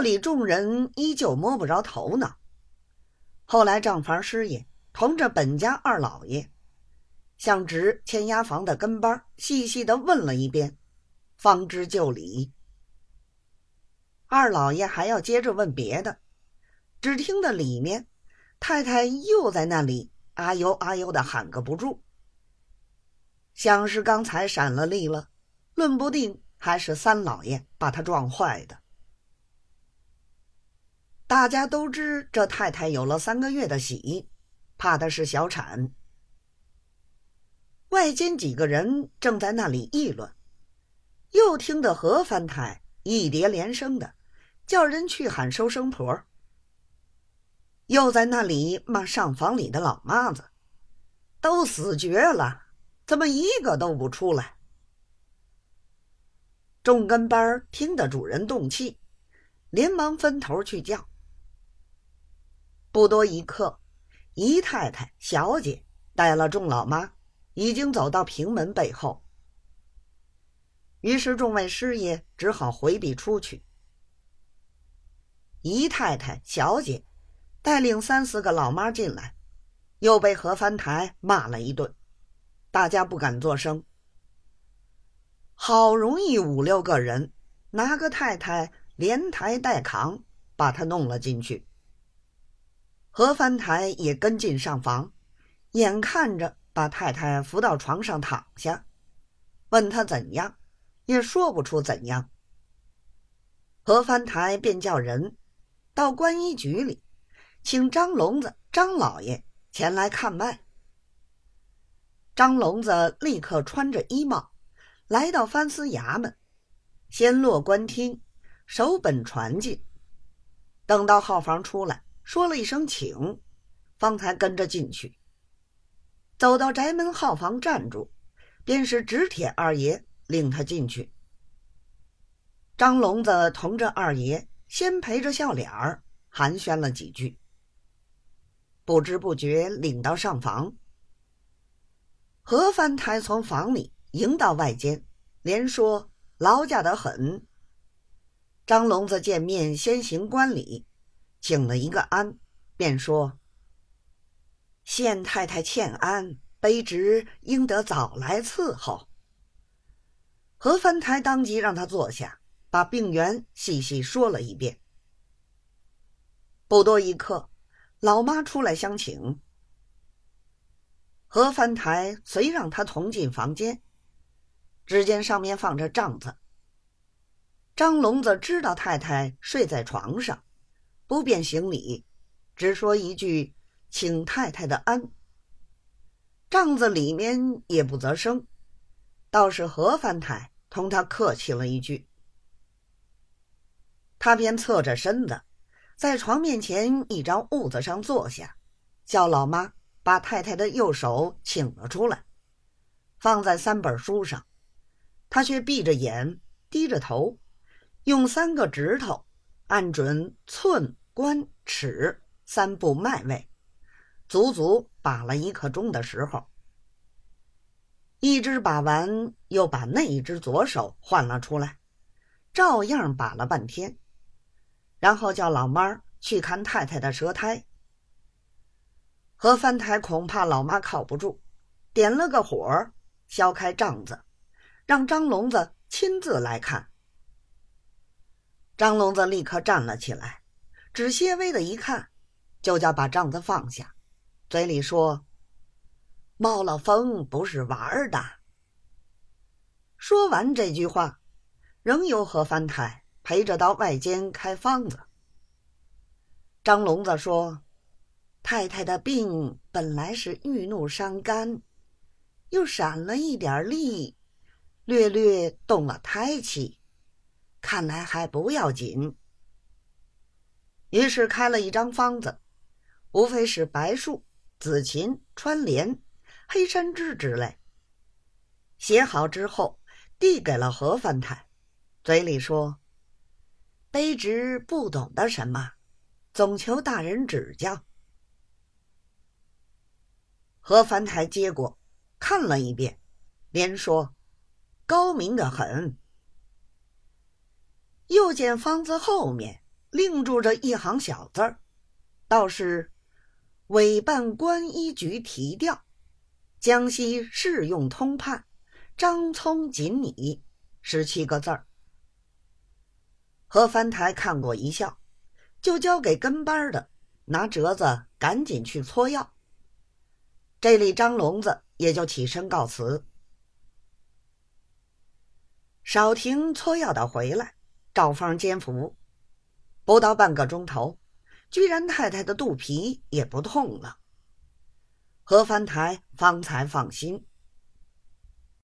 这里众人依旧摸不着头脑。后来账房师爷同着本家二老爷，向值签押房的跟班细细的问了一遍，方知就理。二老爷还要接着问别的，只听得里面太太又在那里啊呦啊呦的喊个不住，像是刚才闪了力了，论不定还是三老爷把他撞坏的。大家都知这太太有了三个月的喜，怕的是小产。外间几个人正在那里议论，又听得何凡太一叠连声的叫人去喊收生婆，又在那里骂上房里的老妈子，都死绝了，怎么一个都不出来？众跟班听得主人动气，连忙分头去叫。不多一刻，姨太太、小姐带了众老妈，已经走到平门背后。于是众位师爷只好回避出去。姨太太、小姐带领三四个老妈进来，又被何翻台骂了一顿，大家不敢作声。好容易五六个人拿个太太连抬带扛，把她弄了进去。何翻台也跟进上房，眼看着把太太扶到床上躺下，问他怎样，也说不出怎样。何翻台便叫人到观衣局里，请张聋子张老爷前来看脉。张聋子立刻穿着衣帽，来到藩司衙门，先落官厅，守本传进，等到号房出来。说了一声“请”，方才跟着进去。走到宅门号房站住，便是直铁二爷领他进去。张聋子同着二爷先陪着笑脸儿寒暄了几句，不知不觉领到上房。何翻台从房里迎到外间，连说劳驾得很。张聋子见面先行观礼。请了一个安，便说：“县太太欠安，卑职应得早来伺候。”何藩台当即让他坐下，把病源细细说了一遍。不多一刻，老妈出来相请。何藩台随让他同进房间，只见上面放着帐子。张聋子知道太太睡在床上。不便行礼，只说一句“请太太的安”。帐子里面也不择声，倒是何凡太同他客气了一句。他便侧着身子，在床面前一张褥子上坐下，叫老妈把太太的右手请了出来，放在三本书上。他却闭着眼，低着头，用三个指头按准寸。关尺三步脉位，足足把了一刻钟的时候，一只把完，又把那一只左手换了出来，照样把了半天，然后叫老妈去看太太的舌苔。何翻台恐怕老妈靠不住，点了个火，削开帐子，让张聋子亲自来看。张聋子立刻站了起来。只些微的一看，就叫把帐子放下，嘴里说：“冒了风不是玩的。”说完这句话，仍由何翻台陪着到外间开方子。张聋子说：“太太的病本来是郁怒伤肝，又闪了一点力，略略动了胎气，看来还不要紧。”于是开了一张方子，无非是白术、紫芹、川莲、黑山枝之类。写好之后，递给了何凡台，嘴里说：“卑职不懂得什么，总求大人指教。”何凡台接过，看了一遍，连说：“高明的很。”又见方子后面。另注着一行小字儿，倒是“委办关医局提调，江西适用通判，张聪锦拟”十七个字儿。何翻台看过一笑，就交给跟班的拿折子赶紧去搓药。这里张聋子也就起身告辞。少廷搓药的回来，照方煎服，不到半个钟头，居然太太的肚皮也不痛了。何凡台方才放心。